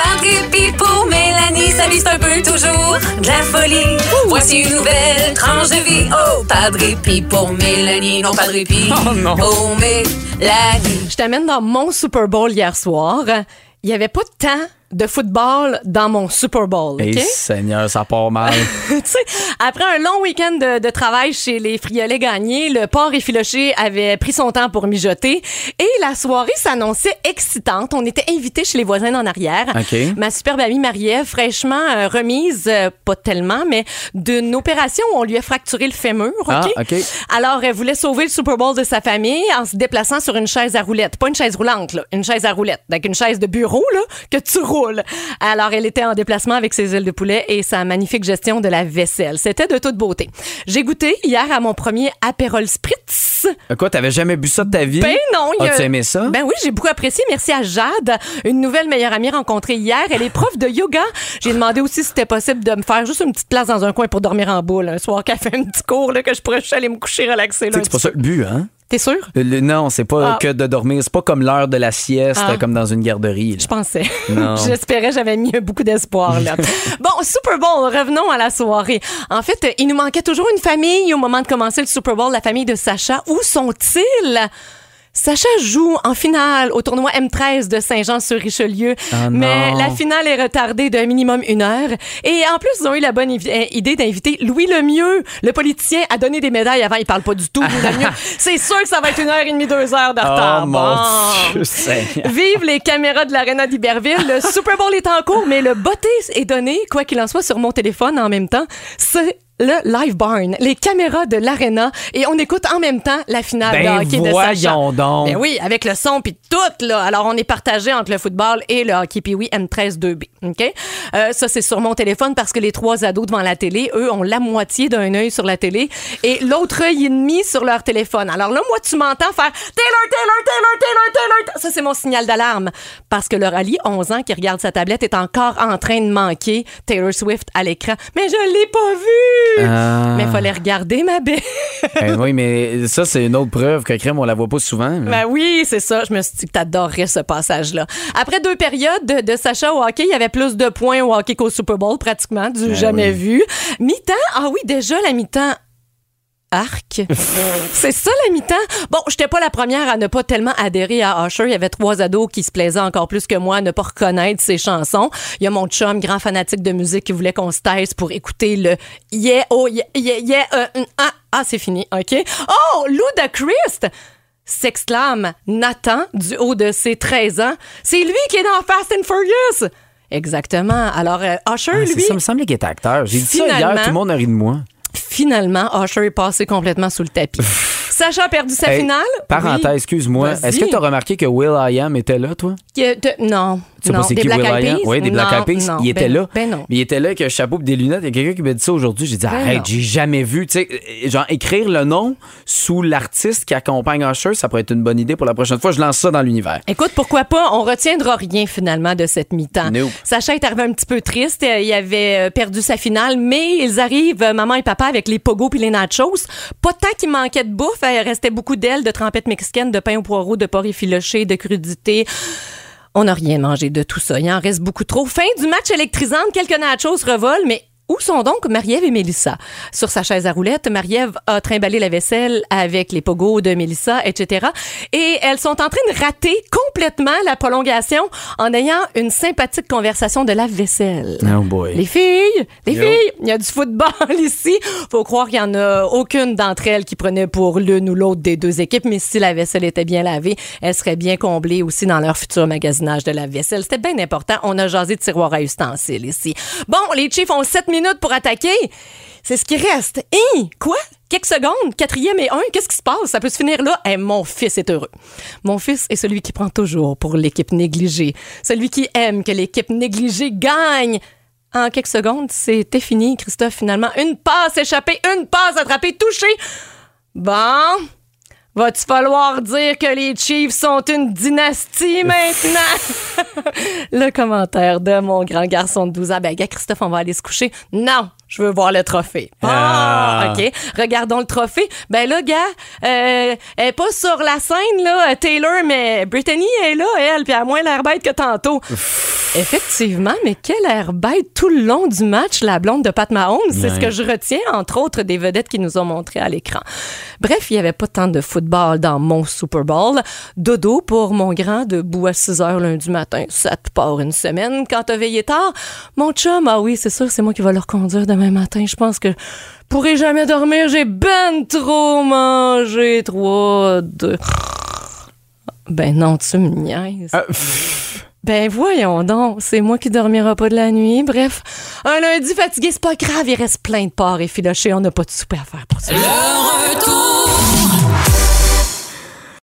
Pas de répit pour Mélanie, sa vie c'est un peu toujours de la folie. Voici une nouvelle tranche de vie. Oh, pas de répit pour Mélanie, non pas de répit Oh, non. pour Mélanie. Je t'amène dans mon Super Bowl hier soir. Il y avait pas tant de football dans mon Super Bowl. Eh OK? Seigneur, ça part mal. après un long week-end de, de travail chez les Friolets gagnés, le porc effiloché avait pris son temps pour mijoter et la soirée s'annonçait excitante. On était invités chez les voisins en arrière. Ma superbe amie Marie-Ève, fraîchement euh, remise, euh, pas tellement, mais d'une opération où on lui a fracturé le fémur. Ah. Alors, elle voulait sauver le Super Bowl de sa famille en se déplaçant sur une chaise à roulettes. Pas une chaise roulante, là, une chaise à roulettes. Donc, une chaise de bureau, là, que tu roules. Alors, elle était en déplacement avec ses ailes de poulet et sa magnifique gestion de la vaisselle. C'était de toute beauté. J'ai goûté hier à mon premier Aperol Spritz. Euh, Quoi, t'avais jamais bu ça de ta vie? Ben non, a- As-tu aimé ça? Ben oui, j'ai beaucoup apprécié. Merci à Jade, une nouvelle meilleure amie rencontrée hier. Elle est prof de yoga. J'ai demandé aussi si c'était possible de me faire juste une petite place dans un coin pour dormir en boule un soir qu'elle fait un petit cours là, que je pourrais juste aller me coucher relaxer. Tu sais que c'est pas ça le but, hein? T'es sûr? Le- le- non, c'est pas Ah. que de dormir. C'est pas comme l'heure de la sieste, Ah. comme dans une garderie. là. Je pensais. J'espérais, j'avais mis beaucoup d'espoir là. bon, Super Bowl, revenons à la soirée. En fait, il nous manquait toujours une famille au moment de commencer le Super Bowl, la famille de Sacha. Où sont-ils? Sacha joue en finale au tournoi M13 de Saint-Jean-sur-Richelieu, Ah mais la finale est retardée d'un minimum une heure. Et en plus, ils ont eu la bonne euh, idée d'inviter Louis Lemieux, le politicien, à donner des médailles avant. Il parle pas du tout, Louis Lemieux. C'est sûr que ça va être une heure et demie, deux heures de retard. Oh mon Bon. Dieu. Vive les caméras de l'Arena d'Iberville. Le Super Bowl est en cours, mais le botté est donné, quoi qu'il en soit, sur mon téléphone en même temps. C'est le Live Barn, les caméras de l'Arena. Et on écoute en même temps la finale Ben de hockey de Sacha. voyons donc. Ben oui, avec le son puis tout, là. Alors, on est partagé entre le football et le hockey puis oui, M13 2B. OK? Euh, ça, c'est sur mon téléphone parce que les trois ados devant la télé, eux, ont la moitié d'un œil sur la télé et l'autre œil et demi sur leur téléphone. Alors là, moi, tu m'entends faire Taylor, Taylor, Taylor, Taylor, Taylor. Ça, c'est mon signal d'alarme parce que le rallye, 11 ans, qui regarde sa tablette, est encore en train de manquer Taylor Swift à l'écran. Mais je l'ai pas vu! Ah. Mais il fallait regarder ma bête. Ben oui, mais ça, c'est une autre preuve que crème, on la voit pas souvent. là. Ben oui, c'est ça. Je me suis dit que t'adorerais ce passage-là. Après deux périodes de, de Sacha au hockey, il y avait plus de points au hockey qu'au Super Bowl, pratiquement, du jamais oui. vu. Mi-temps, ah oui, déjà la mi-temps. Arc. c'est ça la mi-temps. Bon, j'étais pas la première à ne pas tellement adhérer à Usher. Il y avait trois ados qui se plaisaient encore plus que moi à ne pas reconnaître ses chansons. Il y a mon chum, grand fanatique de musique, qui voulait qu'on se taise pour écouter le Yeah, oh, yeah, yeah, yeah, euh, euh, ah, ah, c'est fini, OK? Oh, Ludacris! s'exclame Nathan du haut de ses 13 ans. C'est lui qui est dans Fast and Furious! Exactement. Alors, euh, Usher, Ah, lui, ça me semblait qu'il était acteur. J'ai dit ça hier, tout le monde a ri de moi. Finalement, Usher est passé complètement sous le tapis. Sacha a perdu sa Hey, finale? Parenthèse, Oui. excuse-moi. Est-ce que tu as remarqué que Will I Am était là, toi? Que- non. Tu sais pas c'est qui Will? Peas? Oui, des Black Eyed Peas. il était ben là. Ben il était là avec un chapeau et des lunettes. Il y a quelqu'un qui m'a dit ça aujourd'hui. J'ai dit, Ben arrête, j'ai jamais vu. Tu sais, euh, genre, écrire le nom sous l'artiste qui accompagne Usher, ça pourrait être une bonne idée pour la prochaine fois. Je lance ça dans l'univers. Écoute, pourquoi pas? On retiendra rien finalement de cette mi-temps. Nope. Sacha est arrivé un petit peu triste. Euh, Il avait euh, perdu sa finale, mais ils arrivent, maman et papa, avec les pogos puis les nachos. Pas tant qu'il manquait de bouffe. Il restait beaucoup d'ailes, de trempettes mexicaines, de pain au poireau, de porc effiloché, de crudité. On n'a rien mangé de tout ça. Il en reste beaucoup trop. Fin du match électrisant. Quelques nachos revolent, mais où sont donc Marie-Ève et Mélissa? Sur sa chaise à roulettes, Marie-Ève a trimballé la vaisselle avec les pogos de Mélissa, etc. Et elles sont en train de rater complètement la prolongation en ayant une sympathique conversation de la vaisselle. Oh boy. Les filles, les Yo. filles, il y a du football ici. Faut croire qu'il y en a aucune d'entre elles qui prenait pour l'une ou l'autre des deux équipes, mais si la vaisselle était bien lavée, elle serait bien comblée aussi dans leur futur magasinage de la vaisselle. C'était bien important. On a jasé de tiroir à ustensiles ici. Bon, les Chiefs ont sept minutes pour attaquer. C'est ce qui reste. Hein? Quoi? Quelques secondes, quatrième et un, qu'est-ce qui se passe? Ça peut se finir là? Eh, mon fils est heureux. Mon fils est celui qui prend toujours pour l'équipe négligée. Celui qui aime que l'équipe négligée gagne. En quelques secondes, c'était fini, Christophe, finalement. Une passe échappée, une passe attrapée, touchée. Bon. Va-tu falloir dire que les Chiefs sont une dynastie maintenant? Le commentaire de mon grand garçon de 12 ans. Ben, gars, Christophe, on va aller se coucher. Non, Je veux voir le trophée. Ah, Ah. OK. Regardons le trophée. Ben là, gars, euh, elle est pas sur la scène, là, Taylor, mais Brittany est là, elle, puis elle a moins l'air bête que tantôt. Effectivement, mais quel air bête tout le long du match, la blonde de Pat Mahomes. C'est ce que je retiens, entre autres, des vedettes qui nous ont montré à l'écran. Bref, il n'y avait pas tant de football dans mon Super Bowl. Dodo pour mon grand debout à 6 heures lundi matin. Ça te part une semaine quand t'as veillé tard. Mon chum, ah oui, c'est sûr, c'est moi qui vais le reconduire demain matin. Je pense que je pourrai jamais dormir. J'ai ben trop mangé. Trois, deux. Ben non, tu me niaises. Euh, Ben voyons donc, c'est moi qui dormira pas de la nuit. Bref, un lundi fatigué, c'est pas grave, il reste plein de porcs effilochés, on n'a pas de souper à faire pour ça. Le retour